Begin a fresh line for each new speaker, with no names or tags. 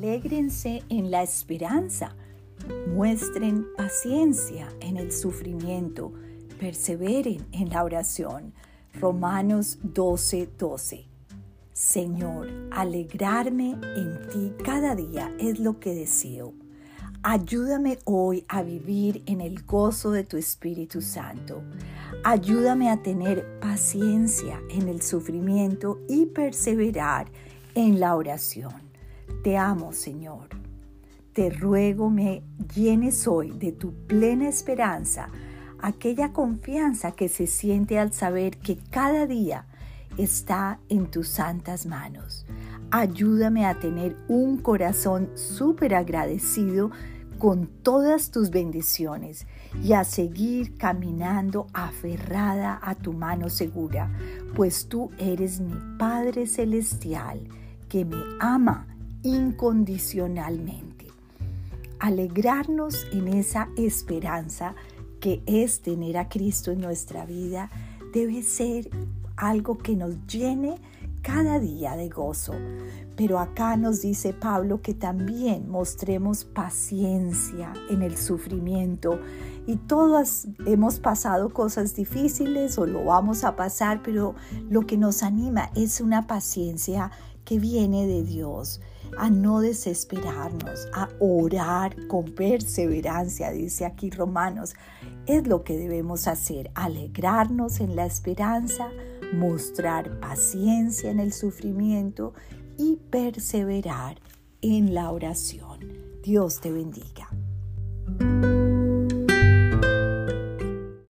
alégrense en la esperanza, muestren paciencia en el sufrimiento, perseveren en la oración. Romanos 12, 12. Señor, alegrarme en ti cada día es lo que deseo. Ayúdame hoy a vivir en el gozo de tu Espíritu Santo. Ayúdame a tener paciencia en el sufrimiento y perseverar en la oración. Te amo, Señor. Te ruego me llenes hoy de tu plena esperanza, aquella confianza que se siente al saber que cada día está en tus santas manos. Ayúdame a tener un corazón súper agradecido con todas tus bendiciones y a seguir caminando aferrada a tu mano segura, pues tú eres mi Padre Celestial que me ama incondicionalmente. Alegrarnos en esa esperanza que es tener a Cristo en nuestra vida debe ser algo que nos llene cada día de gozo. Pero acá nos dice Pablo que también mostremos paciencia en el sufrimiento. Y todas hemos pasado cosas difíciles o lo vamos a pasar, pero lo que nos anima es una paciencia que viene de Dios, a no desesperarnos, a orar con perseverancia, dice aquí Romanos. Es lo que debemos hacer, alegrarnos en la esperanza, mostrar paciencia en el sufrimiento y perseverar en la oración. Dios te bendiga.